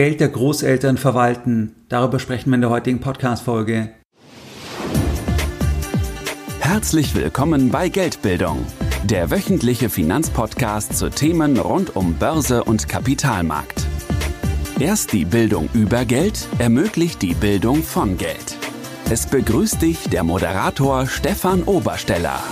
Geld der Großeltern verwalten. Darüber sprechen wir in der heutigen Podcast-Folge. Herzlich willkommen bei Geldbildung, der wöchentliche Finanzpodcast zu Themen rund um Börse und Kapitalmarkt. Erst die Bildung über Geld ermöglicht die Bildung von Geld. Es begrüßt dich der Moderator Stefan Obersteller.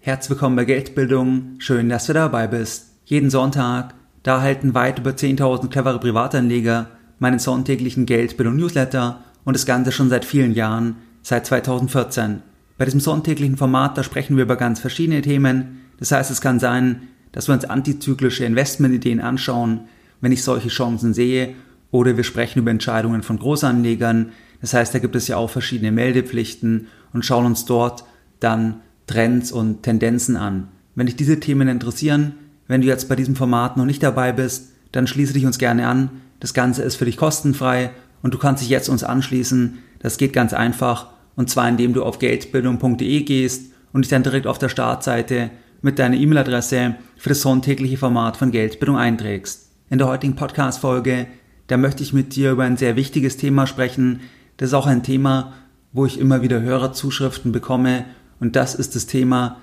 Herzlich willkommen bei Geldbildung. Schön, dass du dabei bist. Jeden Sonntag, da erhalten weit über 10.000 clevere Privatanleger meinen sonntäglichen Geldbildung-Newsletter und das Ganze schon seit vielen Jahren, seit 2014. Bei diesem sonntäglichen Format, da sprechen wir über ganz verschiedene Themen. Das heißt, es kann sein, dass wir uns antizyklische Investmentideen anschauen, wenn ich solche Chancen sehe, oder wir sprechen über Entscheidungen von Großanlegern. Das heißt, da gibt es ja auch verschiedene Meldepflichten und schauen uns dort dann Trends und Tendenzen an. Wenn dich diese Themen interessieren, wenn du jetzt bei diesem Format noch nicht dabei bist, dann schließe dich uns gerne an. Das Ganze ist für dich kostenfrei und du kannst dich jetzt uns anschließen. Das geht ganz einfach und zwar indem du auf geldbildung.de gehst und dich dann direkt auf der Startseite mit deiner E-Mail-Adresse für das sonntägliche Format von Geldbildung einträgst. In der heutigen Podcast-Folge, da möchte ich mit dir über ein sehr wichtiges Thema sprechen. Das ist auch ein Thema, wo ich immer wieder Hörerzuschriften bekomme und das ist das Thema,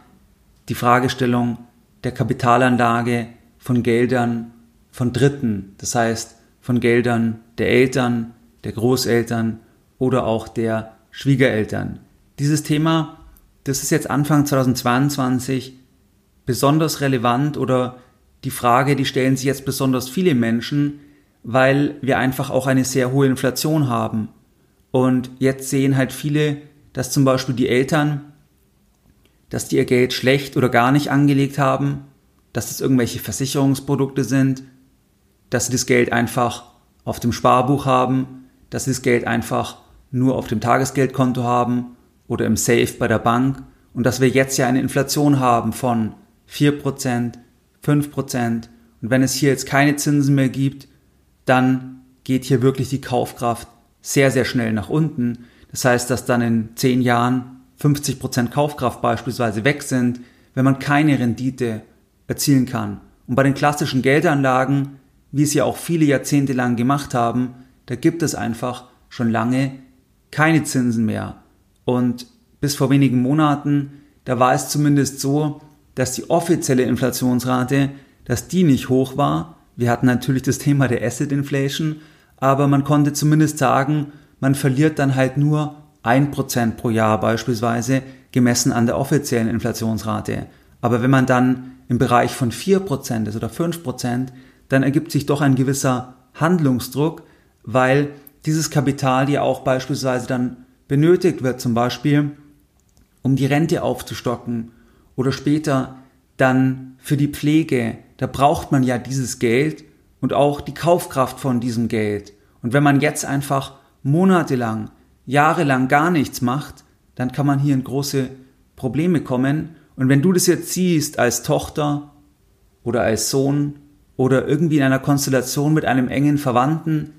die Fragestellung der Kapitalanlage von Geldern von Dritten, das heißt von Geldern der Eltern, der Großeltern oder auch der Schwiegereltern. Dieses Thema, das ist jetzt Anfang 2022 besonders relevant oder die Frage, die stellen sich jetzt besonders viele Menschen, weil wir einfach auch eine sehr hohe Inflation haben. Und jetzt sehen halt viele, dass zum Beispiel die Eltern dass die ihr Geld schlecht oder gar nicht angelegt haben, dass es irgendwelche Versicherungsprodukte sind, dass sie das Geld einfach auf dem Sparbuch haben, dass sie das Geld einfach nur auf dem Tagesgeldkonto haben oder im Safe bei der Bank und dass wir jetzt ja eine Inflation haben von 4%, 5% und wenn es hier jetzt keine Zinsen mehr gibt, dann geht hier wirklich die Kaufkraft sehr, sehr schnell nach unten. Das heißt, dass dann in 10 Jahren 50% Kaufkraft beispielsweise weg sind, wenn man keine Rendite erzielen kann. Und bei den klassischen Geldanlagen, wie es ja auch viele Jahrzehnte lang gemacht haben, da gibt es einfach schon lange keine Zinsen mehr. Und bis vor wenigen Monaten, da war es zumindest so, dass die offizielle Inflationsrate, dass die nicht hoch war. Wir hatten natürlich das Thema der Asset Inflation, aber man konnte zumindest sagen, man verliert dann halt nur 1% pro Jahr beispielsweise, gemessen an der offiziellen Inflationsrate. Aber wenn man dann im Bereich von 4% ist oder 5%, dann ergibt sich doch ein gewisser Handlungsdruck, weil dieses Kapital ja auch beispielsweise dann benötigt wird, zum Beispiel um die Rente aufzustocken oder später dann für die Pflege. Da braucht man ja dieses Geld und auch die Kaufkraft von diesem Geld. Und wenn man jetzt einfach monatelang jahrelang gar nichts macht, dann kann man hier in große Probleme kommen. Und wenn du das jetzt siehst als Tochter oder als Sohn oder irgendwie in einer Konstellation mit einem engen Verwandten,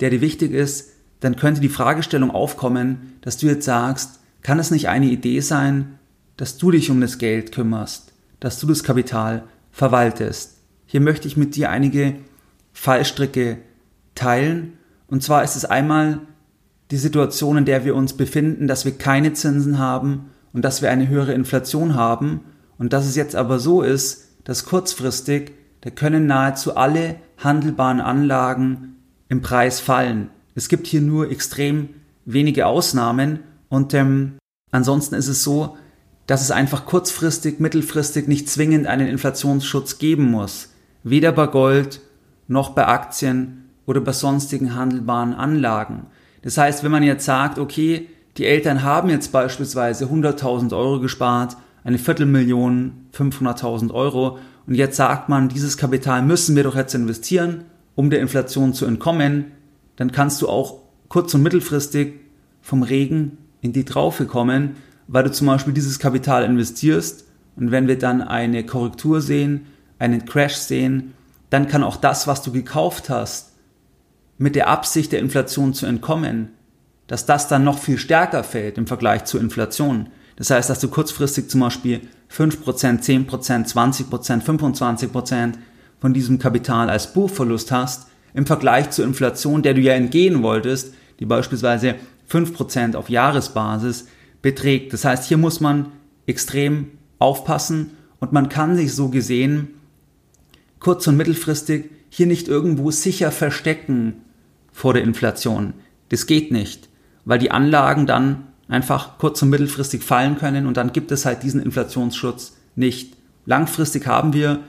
der dir wichtig ist, dann könnte die Fragestellung aufkommen, dass du jetzt sagst, kann es nicht eine Idee sein, dass du dich um das Geld kümmerst, dass du das Kapital verwaltest. Hier möchte ich mit dir einige Fallstricke teilen. Und zwar ist es einmal die Situation, in der wir uns befinden, dass wir keine Zinsen haben und dass wir eine höhere Inflation haben und dass es jetzt aber so ist, dass kurzfristig, da können nahezu alle handelbaren Anlagen im Preis fallen. Es gibt hier nur extrem wenige Ausnahmen und ähm, ansonsten ist es so, dass es einfach kurzfristig, mittelfristig nicht zwingend einen Inflationsschutz geben muss. Weder bei Gold noch bei Aktien oder bei sonstigen handelbaren Anlagen. Das heißt, wenn man jetzt sagt, okay, die Eltern haben jetzt beispielsweise 100.000 Euro gespart, eine Viertelmillion, 500.000 Euro und jetzt sagt man, dieses Kapital müssen wir doch jetzt investieren, um der Inflation zu entkommen, dann kannst du auch kurz- und mittelfristig vom Regen in die Traufe kommen, weil du zum Beispiel dieses Kapital investierst. Und wenn wir dann eine Korrektur sehen, einen Crash sehen, dann kann auch das, was du gekauft hast, mit der Absicht der Inflation zu entkommen, dass das dann noch viel stärker fällt im Vergleich zur Inflation. Das heißt, dass du kurzfristig zum Beispiel 5%, 10%, 20%, 25% von diesem Kapital als Buchverlust hast, im Vergleich zur Inflation, der du ja entgehen wolltest, die beispielsweise 5% auf Jahresbasis beträgt. Das heißt, hier muss man extrem aufpassen und man kann sich so gesehen kurz- und mittelfristig hier nicht irgendwo sicher verstecken vor der Inflation. Das geht nicht, weil die Anlagen dann einfach kurz- und mittelfristig fallen können und dann gibt es halt diesen Inflationsschutz nicht. Langfristig haben wir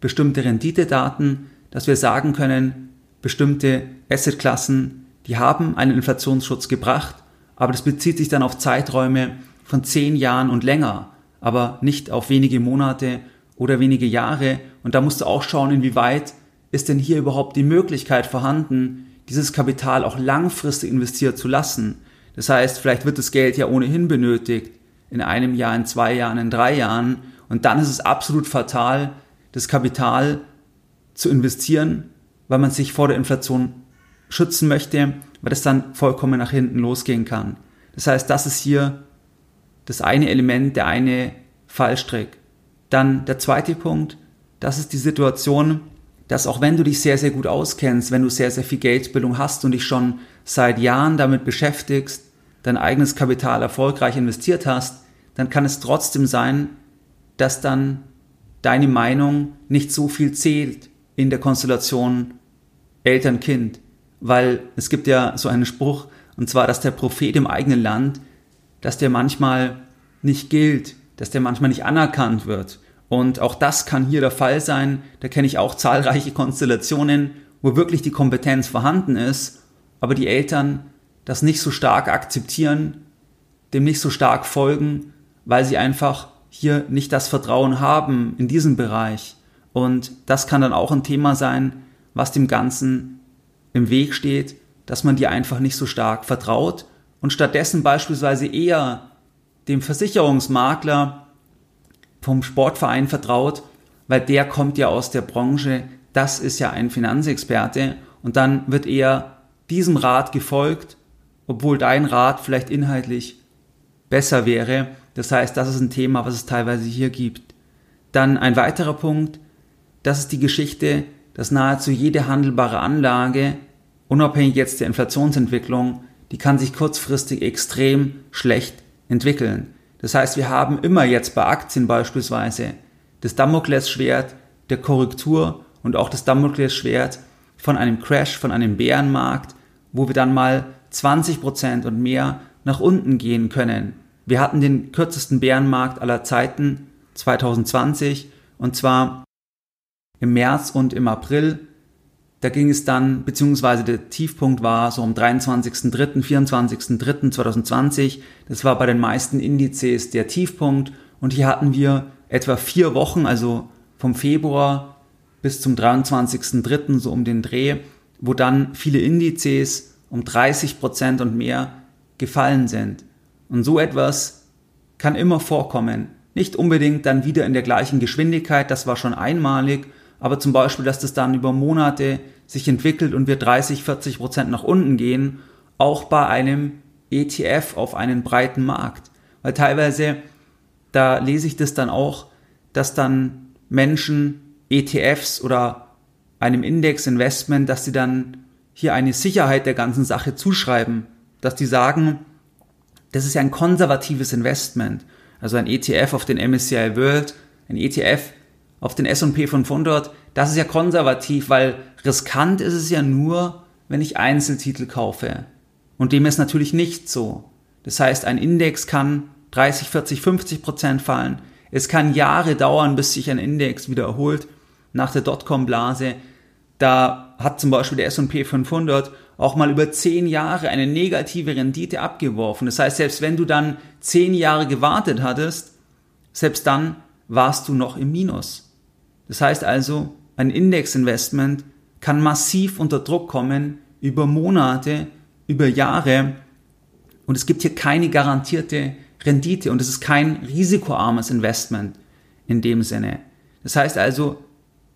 bestimmte Renditedaten, dass wir sagen können, bestimmte Assetklassen, die haben einen Inflationsschutz gebracht, aber das bezieht sich dann auf Zeiträume von zehn Jahren und länger, aber nicht auf wenige Monate oder wenige Jahre. Und da musst du auch schauen, inwieweit ist denn hier überhaupt die Möglichkeit vorhanden, dieses Kapital auch langfristig investiert zu lassen. Das heißt, vielleicht wird das Geld ja ohnehin benötigt, in einem Jahr, in zwei Jahren, in drei Jahren. Und dann ist es absolut fatal, das Kapital zu investieren, weil man sich vor der Inflation schützen möchte, weil das dann vollkommen nach hinten losgehen kann. Das heißt, das ist hier das eine Element, der eine Fallstrick. Dann der zweite Punkt, das ist die Situation, dass auch wenn du dich sehr, sehr gut auskennst, wenn du sehr, sehr viel Geldbildung hast und dich schon seit Jahren damit beschäftigst, dein eigenes Kapital erfolgreich investiert hast, dann kann es trotzdem sein, dass dann deine Meinung nicht so viel zählt in der Konstellation Eltern-Kind. Weil es gibt ja so einen Spruch, und zwar, dass der Prophet im eigenen Land, dass der manchmal nicht gilt, dass der manchmal nicht anerkannt wird. Und auch das kann hier der Fall sein. Da kenne ich auch zahlreiche Konstellationen, wo wirklich die Kompetenz vorhanden ist, aber die Eltern das nicht so stark akzeptieren, dem nicht so stark folgen, weil sie einfach hier nicht das Vertrauen haben in diesem Bereich. Und das kann dann auch ein Thema sein, was dem Ganzen im Weg steht, dass man dir einfach nicht so stark vertraut und stattdessen beispielsweise eher dem Versicherungsmakler vom Sportverein vertraut, weil der kommt ja aus der Branche, das ist ja ein Finanzexperte und dann wird eher diesem Rat gefolgt, obwohl dein Rat vielleicht inhaltlich besser wäre. Das heißt, das ist ein Thema, was es teilweise hier gibt. Dann ein weiterer Punkt, das ist die Geschichte, dass nahezu jede handelbare Anlage, unabhängig jetzt der Inflationsentwicklung, die kann sich kurzfristig extrem schlecht entwickeln. Das heißt, wir haben immer jetzt bei Aktien beispielsweise das Damoklesschwert der Korrektur und auch das Damoklesschwert von einem Crash, von einem Bärenmarkt, wo wir dann mal 20% und mehr nach unten gehen können. Wir hatten den kürzesten Bärenmarkt aller Zeiten 2020 und zwar im März und im April da ging es dann, beziehungsweise der Tiefpunkt war so am 23.03., 24.03.2020. Das war bei den meisten Indizes der Tiefpunkt. Und hier hatten wir etwa vier Wochen, also vom Februar bis zum 23.03., so um den Dreh, wo dann viele Indizes um 30 Prozent und mehr gefallen sind. Und so etwas kann immer vorkommen. Nicht unbedingt dann wieder in der gleichen Geschwindigkeit, das war schon einmalig, aber zum Beispiel, dass das dann über Monate sich entwickelt und wir 30, 40 Prozent nach unten gehen, auch bei einem ETF auf einen breiten Markt. Weil teilweise, da lese ich das dann auch, dass dann Menschen ETFs oder einem Index-Investment, dass sie dann hier eine Sicherheit der ganzen Sache zuschreiben, dass die sagen, das ist ja ein konservatives Investment. Also ein ETF auf den MSCI World, ein ETF auf den S&P 500, das ist ja konservativ, weil riskant ist es ja nur, wenn ich Einzeltitel kaufe. Und dem ist natürlich nicht so. Das heißt, ein Index kann 30, 40, 50 Prozent fallen. Es kann Jahre dauern, bis sich ein Index wieder erholt. Nach der Dotcom-Blase, da hat zum Beispiel der S&P 500 auch mal über zehn Jahre eine negative Rendite abgeworfen. Das heißt, selbst wenn du dann zehn Jahre gewartet hattest, selbst dann warst du noch im Minus. Das heißt also, ein Indexinvestment kann massiv unter Druck kommen über Monate, über Jahre und es gibt hier keine garantierte Rendite und es ist kein risikoarmes Investment in dem Sinne. Das heißt also,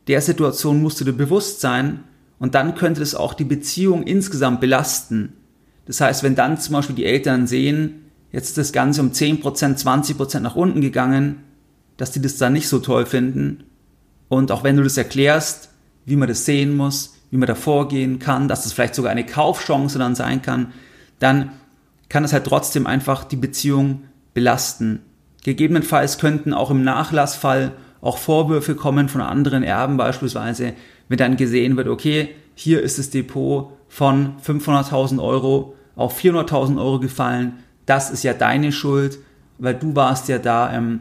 der Situation musst du dir bewusst sein und dann könnte es auch die Beziehung insgesamt belasten. Das heißt, wenn dann zum Beispiel die Eltern sehen, jetzt ist das Ganze um 10%, 20% nach unten gegangen, dass die das dann nicht so toll finden und auch wenn du das erklärst, wie man das sehen muss, wie man da vorgehen kann, dass es vielleicht sogar eine Kaufchance dann sein kann, dann kann es halt trotzdem einfach die Beziehung belasten. Gegebenenfalls könnten auch im Nachlassfall auch Vorwürfe kommen von anderen Erben beispielsweise, wenn dann gesehen wird, okay, hier ist das Depot von 500.000 Euro auf 400.000 Euro gefallen, das ist ja deine Schuld, weil du warst ja da ähm,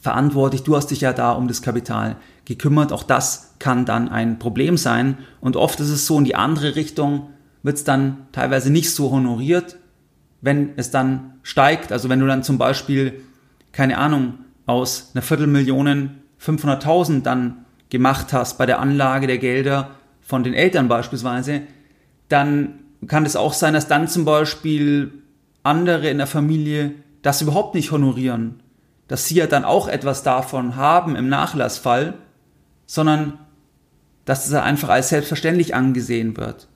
verantwortlich, du hast dich ja da um das Kapital gekümmert. Auch das kann dann ein Problem sein. Und oft ist es so, in die andere Richtung wird es dann teilweise nicht so honoriert, wenn es dann steigt. Also wenn du dann zum Beispiel, keine Ahnung, aus einer Viertelmillion 500.000 dann gemacht hast bei der Anlage der Gelder von den Eltern beispielsweise, dann kann es auch sein, dass dann zum Beispiel andere in der Familie das überhaupt nicht honorieren, dass sie ja dann auch etwas davon haben im Nachlassfall, sondern dass es einfach als selbstverständlich angesehen wird.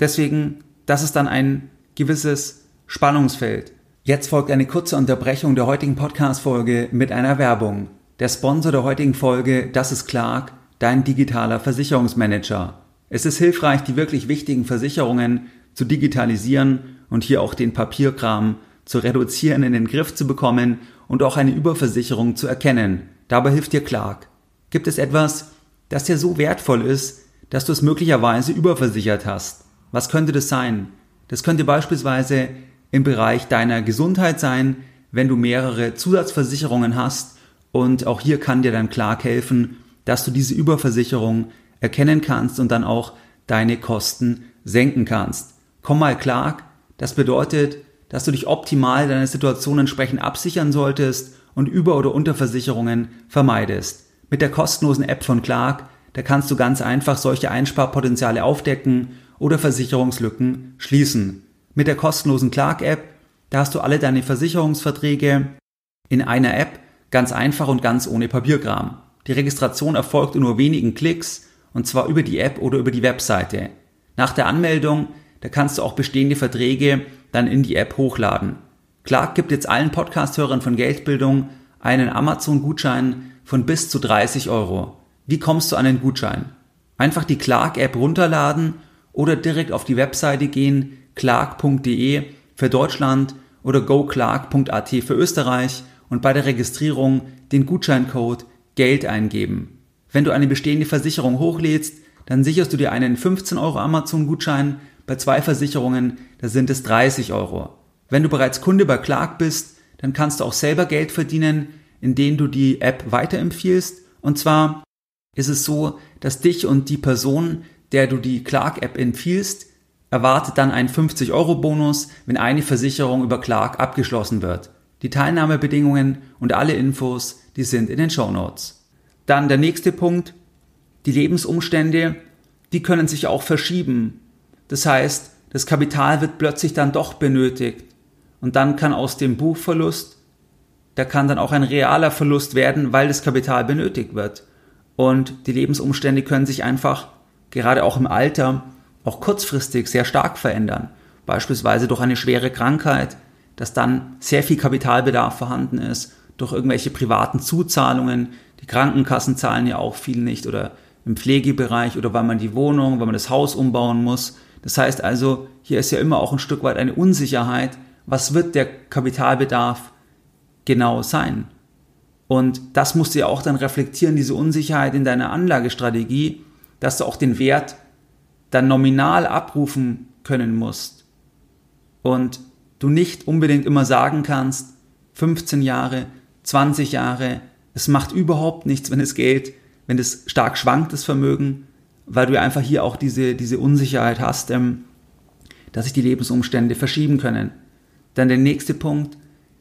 Deswegen, das ist dann ein gewisses Spannungsfeld. Jetzt folgt eine kurze Unterbrechung der heutigen Podcast-Folge mit einer Werbung. Der Sponsor der heutigen Folge, das ist Clark, dein digitaler Versicherungsmanager. Es ist hilfreich, die wirklich wichtigen Versicherungen zu digitalisieren und hier auch den Papierkram zu reduzieren, in den Griff zu bekommen und auch eine Überversicherung zu erkennen. Dabei hilft dir Clark. Gibt es etwas, das dir so wertvoll ist, dass du es möglicherweise überversichert hast? Was könnte das sein? Das könnte beispielsweise im Bereich deiner Gesundheit sein, wenn du mehrere Zusatzversicherungen hast und auch hier kann dir dann Clark helfen, dass du diese Überversicherung erkennen kannst und dann auch deine Kosten senken kannst. Komm mal Clark, das bedeutet, dass du dich optimal deiner Situation entsprechend absichern solltest und Über- oder Unterversicherungen vermeidest. Mit der kostenlosen App von Clark, da kannst du ganz einfach solche Einsparpotenziale aufdecken oder Versicherungslücken schließen. Mit der kostenlosen Clark-App, da hast du alle deine Versicherungsverträge in einer App, ganz einfach und ganz ohne Papierkram. Die Registration erfolgt in nur wenigen Klicks und zwar über die App oder über die Webseite. Nach der Anmeldung, da kannst du auch bestehende Verträge dann in die App hochladen. Clark gibt jetzt allen Podcast-Hörern von Geldbildung einen Amazon-Gutschein von bis zu 30 Euro. Wie kommst du an den Gutschein? Einfach die Clark-App runterladen oder direkt auf die Webseite gehen, clark.de für Deutschland oder goclark.at für Österreich und bei der Registrierung den Gutscheincode Geld eingeben. Wenn du eine bestehende Versicherung hochlädst, dann sicherst du dir einen 15 Euro Amazon-Gutschein. Bei zwei Versicherungen, da sind es 30 Euro. Wenn du bereits Kunde bei Clark bist, dann kannst du auch selber Geld verdienen, indem du die App weiterempfiehlst. Und zwar ist es so, dass dich und die Person, der du die Clark-App empfiehlst, erwartet dann einen 50-Euro-Bonus, wenn eine Versicherung über Clark abgeschlossen wird. Die Teilnahmebedingungen und alle Infos, die sind in den Show Notes. Dann der nächste Punkt, die Lebensumstände, die können sich auch verschieben. Das heißt, das Kapital wird plötzlich dann doch benötigt. Und dann kann aus dem Buchverlust, da kann dann auch ein realer Verlust werden, weil das Kapital benötigt wird. Und die Lebensumstände können sich einfach, gerade auch im Alter, auch kurzfristig sehr stark verändern. Beispielsweise durch eine schwere Krankheit, dass dann sehr viel Kapitalbedarf vorhanden ist, durch irgendwelche privaten Zuzahlungen, die Krankenkassen zahlen ja auch viel nicht oder im Pflegebereich oder weil man die Wohnung, weil man das Haus umbauen muss. Das heißt also, hier ist ja immer auch ein Stück weit eine Unsicherheit. Was wird der Kapitalbedarf genau sein? Und das musst du ja auch dann reflektieren, diese Unsicherheit in deiner Anlagestrategie, dass du auch den Wert dann nominal abrufen können musst. Und du nicht unbedingt immer sagen kannst, 15 Jahre, 20 Jahre, es macht überhaupt nichts, wenn es Geld, wenn es stark schwankt, das Vermögen, weil du einfach hier auch diese, diese Unsicherheit hast, ähm, dass sich die Lebensumstände verschieben können. Dann der nächste Punkt,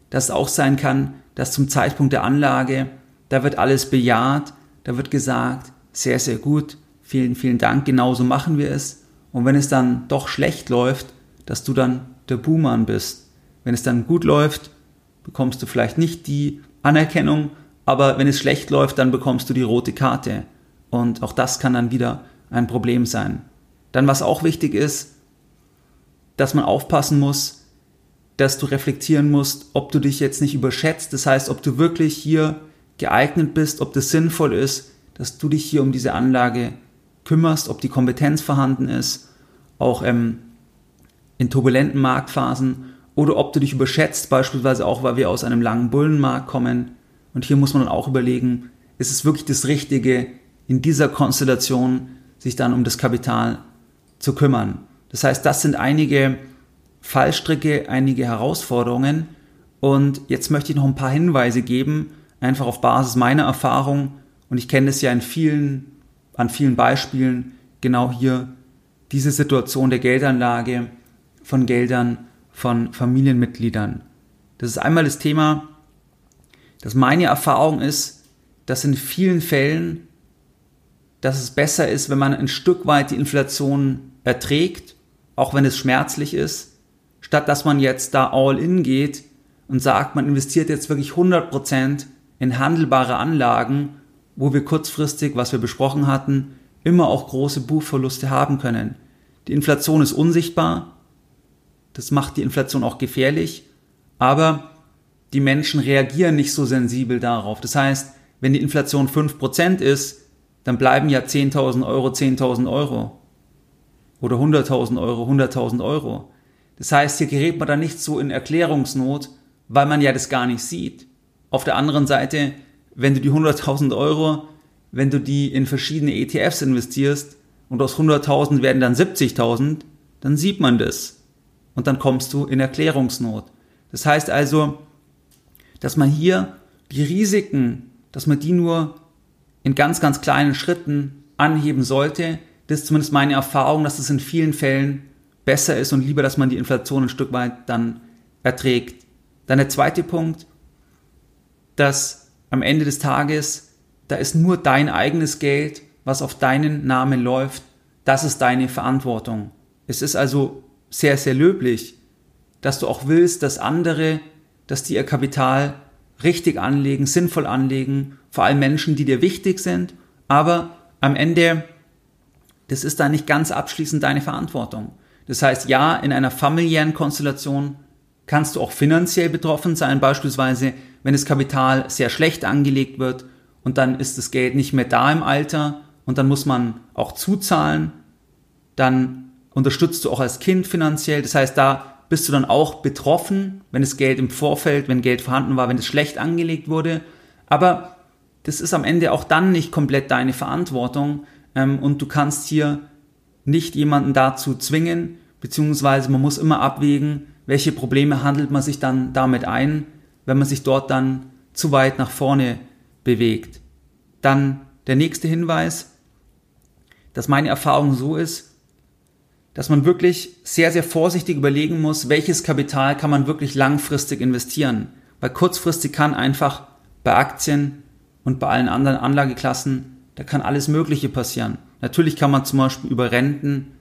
dass auch sein kann, dass zum Zeitpunkt der Anlage, da wird alles bejaht, da wird gesagt, sehr, sehr gut, vielen, vielen Dank, genauso machen wir es. Und wenn es dann doch schlecht läuft, dass du dann der Buhmann bist. Wenn es dann gut läuft, bekommst du vielleicht nicht die Anerkennung, aber wenn es schlecht läuft, dann bekommst du die rote Karte. Und auch das kann dann wieder ein Problem sein. Dann, was auch wichtig ist, dass man aufpassen muss, dass du reflektieren musst, ob du dich jetzt nicht überschätzt. Das heißt, ob du wirklich hier geeignet bist, ob das sinnvoll ist, dass du dich hier um diese Anlage kümmerst, ob die Kompetenz vorhanden ist, auch ähm, in turbulenten Marktphasen oder ob du dich überschätzt, beispielsweise auch, weil wir aus einem langen Bullenmarkt kommen. Und hier muss man dann auch überlegen, ist es wirklich das Richtige, in dieser Konstellation sich dann um das Kapital zu kümmern. Das heißt, das sind einige Fallstricke, einige Herausforderungen. Und jetzt möchte ich noch ein paar Hinweise geben, einfach auf Basis meiner Erfahrung. Und ich kenne es ja in vielen, an vielen Beispielen, genau hier diese Situation der Geldanlage von Geldern von Familienmitgliedern. Das ist einmal das Thema, dass meine Erfahrung ist, dass in vielen Fällen, dass es besser ist, wenn man ein Stück weit die Inflation erträgt, auch wenn es schmerzlich ist, statt dass man jetzt da all in geht und sagt, man investiert jetzt wirklich 100% in handelbare Anlagen, wo wir kurzfristig, was wir besprochen hatten, immer auch große Buchverluste haben können. Die Inflation ist unsichtbar, das macht die Inflation auch gefährlich, aber die Menschen reagieren nicht so sensibel darauf. Das heißt, wenn die Inflation 5% ist, dann bleiben ja 10.000 Euro 10.000 Euro. Oder 100.000 Euro 100.000 Euro. Das heißt, hier gerät man dann nicht so in Erklärungsnot, weil man ja das gar nicht sieht. Auf der anderen Seite, wenn du die 100.000 Euro, wenn du die in verschiedene ETFs investierst und aus 100.000 werden dann 70.000, dann sieht man das und dann kommst du in Erklärungsnot. Das heißt also, dass man hier die Risiken, dass man die nur in ganz, ganz kleinen Schritten anheben sollte. Das ist zumindest meine Erfahrung, dass es in vielen Fällen besser ist und lieber, dass man die Inflation ein Stück weit dann erträgt. Dann der zweite Punkt, dass am Ende des Tages, da ist nur dein eigenes Geld, was auf deinen Namen läuft, das ist deine Verantwortung. Es ist also sehr, sehr löblich, dass du auch willst, dass andere, dass die ihr Kapital richtig anlegen, sinnvoll anlegen, vor allem Menschen, die dir wichtig sind, aber am Ende, das ist dann nicht ganz abschließend deine Verantwortung. Das heißt, ja, in einer familiären Konstellation kannst du auch finanziell betroffen sein, beispielsweise wenn das Kapital sehr schlecht angelegt wird und dann ist das Geld nicht mehr da im Alter und dann muss man auch zuzahlen, dann unterstützt du auch als Kind finanziell. Das heißt, da bist du dann auch betroffen, wenn das Geld im Vorfeld, wenn Geld vorhanden war, wenn es schlecht angelegt wurde. Aber das ist am Ende auch dann nicht komplett deine Verantwortung ähm, und du kannst hier nicht jemanden dazu zwingen, beziehungsweise man muss immer abwägen, welche Probleme handelt man sich dann damit ein, wenn man sich dort dann zu weit nach vorne bewegt. Dann der nächste Hinweis, dass meine Erfahrung so ist, dass man wirklich sehr, sehr vorsichtig überlegen muss, welches Kapital kann man wirklich langfristig investieren. Weil kurzfristig kann einfach bei Aktien und bei allen anderen Anlageklassen, da kann alles Mögliche passieren. Natürlich kann man zum Beispiel über Renten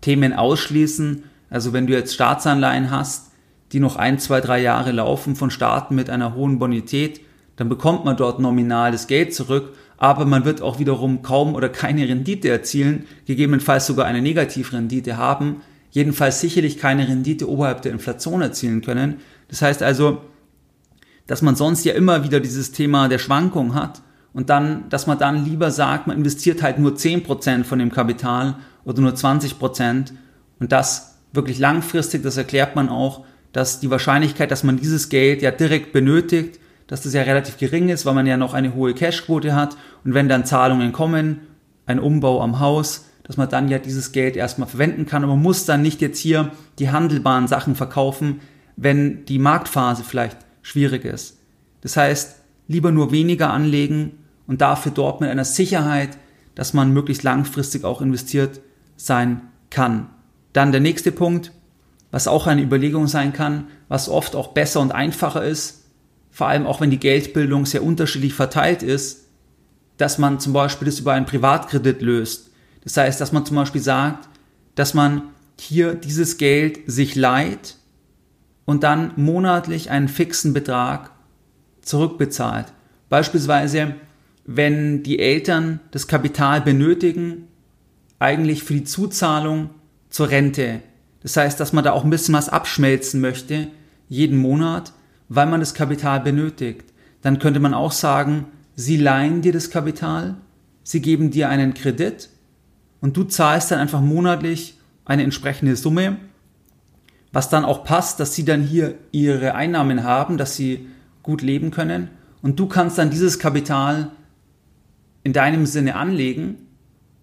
Themen ausschließen. Also wenn du jetzt Staatsanleihen hast, die noch ein, zwei, drei Jahre laufen von Staaten mit einer hohen Bonität, dann bekommt man dort nominal das Geld zurück aber man wird auch wiederum kaum oder keine Rendite erzielen, gegebenenfalls sogar eine Negativrendite haben, jedenfalls sicherlich keine Rendite oberhalb der Inflation erzielen können. Das heißt also, dass man sonst ja immer wieder dieses Thema der Schwankung hat und dann, dass man dann lieber sagt, man investiert halt nur 10% von dem Kapital oder nur 20% und das wirklich langfristig, das erklärt man auch, dass die Wahrscheinlichkeit, dass man dieses Geld ja direkt benötigt, dass das ja relativ gering ist, weil man ja noch eine hohe Cashquote hat. Und wenn dann Zahlungen kommen, ein Umbau am Haus, dass man dann ja dieses Geld erstmal verwenden kann. Und man muss dann nicht jetzt hier die handelbaren Sachen verkaufen, wenn die Marktphase vielleicht schwierig ist. Das heißt, lieber nur weniger anlegen und dafür dort mit einer Sicherheit, dass man möglichst langfristig auch investiert sein kann. Dann der nächste Punkt, was auch eine Überlegung sein kann, was oft auch besser und einfacher ist, vor allem auch wenn die Geldbildung sehr unterschiedlich verteilt ist, dass man zum Beispiel das über einen Privatkredit löst. Das heißt, dass man zum Beispiel sagt, dass man hier dieses Geld sich leiht und dann monatlich einen fixen Betrag zurückbezahlt. Beispielsweise, wenn die Eltern das Kapital benötigen, eigentlich für die Zuzahlung zur Rente. Das heißt, dass man da auch ein bisschen was abschmelzen möchte, jeden Monat weil man das Kapital benötigt. Dann könnte man auch sagen, sie leihen dir das Kapital, sie geben dir einen Kredit und du zahlst dann einfach monatlich eine entsprechende Summe, was dann auch passt, dass sie dann hier ihre Einnahmen haben, dass sie gut leben können. Und du kannst dann dieses Kapital in deinem Sinne anlegen.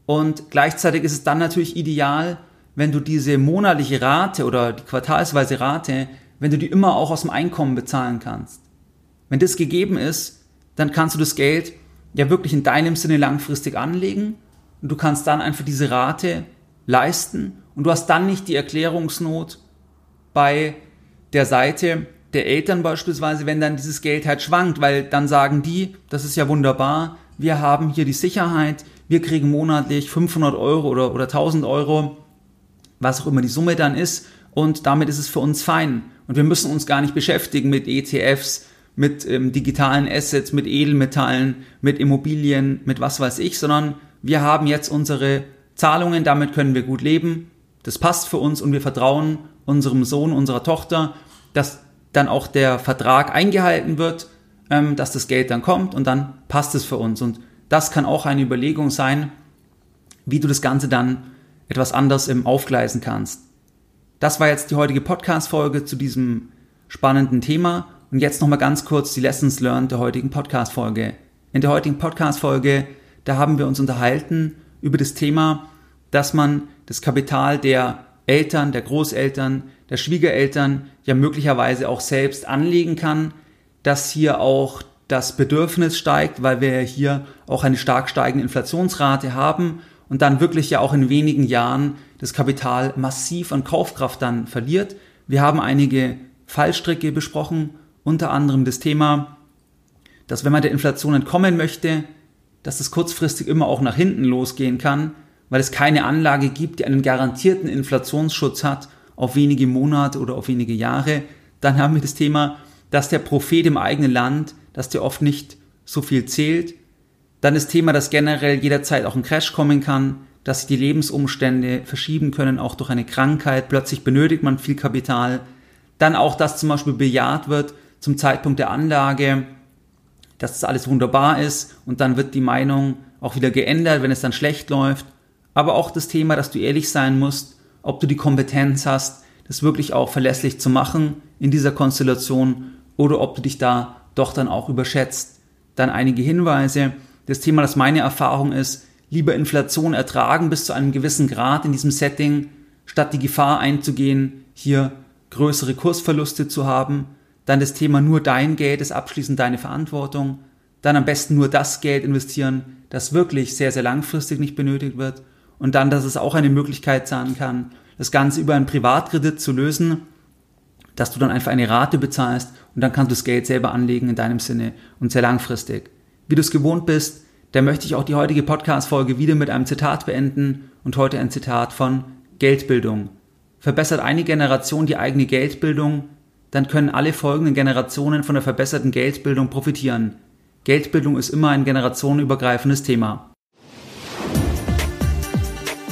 Und gleichzeitig ist es dann natürlich ideal, wenn du diese monatliche Rate oder die quartalsweise Rate, wenn du die immer auch aus dem Einkommen bezahlen kannst. Wenn das gegeben ist, dann kannst du das Geld ja wirklich in deinem Sinne langfristig anlegen. Und du kannst dann einfach diese Rate leisten. Und du hast dann nicht die Erklärungsnot bei der Seite der Eltern beispielsweise, wenn dann dieses Geld halt schwankt, weil dann sagen die, das ist ja wunderbar, wir haben hier die Sicherheit, wir kriegen monatlich 500 Euro oder, oder 1000 Euro, was auch immer die Summe dann ist und damit ist es für uns fein. Und wir müssen uns gar nicht beschäftigen mit ETFs, mit ähm, digitalen Assets, mit Edelmetallen, mit Immobilien, mit was weiß ich, sondern wir haben jetzt unsere Zahlungen, damit können wir gut leben. Das passt für uns und wir vertrauen unserem Sohn, unserer Tochter, dass dann auch der Vertrag eingehalten wird, ähm, dass das Geld dann kommt und dann passt es für uns. Und das kann auch eine Überlegung sein, wie du das Ganze dann etwas anders im aufgleisen kannst. Das war jetzt die heutige Podcast-Folge zu diesem spannenden Thema. Und jetzt nochmal ganz kurz die Lessons learned der heutigen Podcast-Folge. In der heutigen Podcast-Folge, da haben wir uns unterhalten über das Thema, dass man das Kapital der Eltern, der Großeltern, der Schwiegereltern ja möglicherweise auch selbst anlegen kann, dass hier auch das Bedürfnis steigt, weil wir hier auch eine stark steigende Inflationsrate haben und dann wirklich ja auch in wenigen Jahren das Kapital massiv an Kaufkraft dann verliert. Wir haben einige Fallstricke besprochen, unter anderem das Thema, dass wenn man der Inflation entkommen möchte, dass das kurzfristig immer auch nach hinten losgehen kann, weil es keine Anlage gibt, die einen garantierten Inflationsschutz hat auf wenige Monate oder auf wenige Jahre. Dann haben wir das Thema, dass der Prophet im eigenen Land, dass der oft nicht so viel zählt. Dann das Thema, dass generell jederzeit auch ein Crash kommen kann, dass sich die Lebensumstände verschieben können, auch durch eine Krankheit. Plötzlich benötigt man viel Kapital. Dann auch, dass zum Beispiel bejaht wird zum Zeitpunkt der Anlage, dass das alles wunderbar ist und dann wird die Meinung auch wieder geändert, wenn es dann schlecht läuft. Aber auch das Thema, dass du ehrlich sein musst, ob du die Kompetenz hast, das wirklich auch verlässlich zu machen in dieser Konstellation oder ob du dich da doch dann auch überschätzt. Dann einige Hinweise. Das Thema, das meine Erfahrung ist, lieber Inflation ertragen bis zu einem gewissen Grad in diesem Setting, statt die Gefahr einzugehen, hier größere Kursverluste zu haben. Dann das Thema nur dein Geld ist abschließend deine Verantwortung. Dann am besten nur das Geld investieren, das wirklich sehr, sehr langfristig nicht benötigt wird. Und dann, dass es auch eine Möglichkeit sein kann, das Ganze über einen Privatkredit zu lösen, dass du dann einfach eine Rate bezahlst und dann kannst du das Geld selber anlegen in deinem Sinne und sehr langfristig. Wie du es gewohnt bist, da möchte ich auch die heutige Podcast-Folge wieder mit einem Zitat beenden und heute ein Zitat von Geldbildung. Verbessert eine Generation die eigene Geldbildung, dann können alle folgenden Generationen von der verbesserten Geldbildung profitieren. Geldbildung ist immer ein generationenübergreifendes Thema.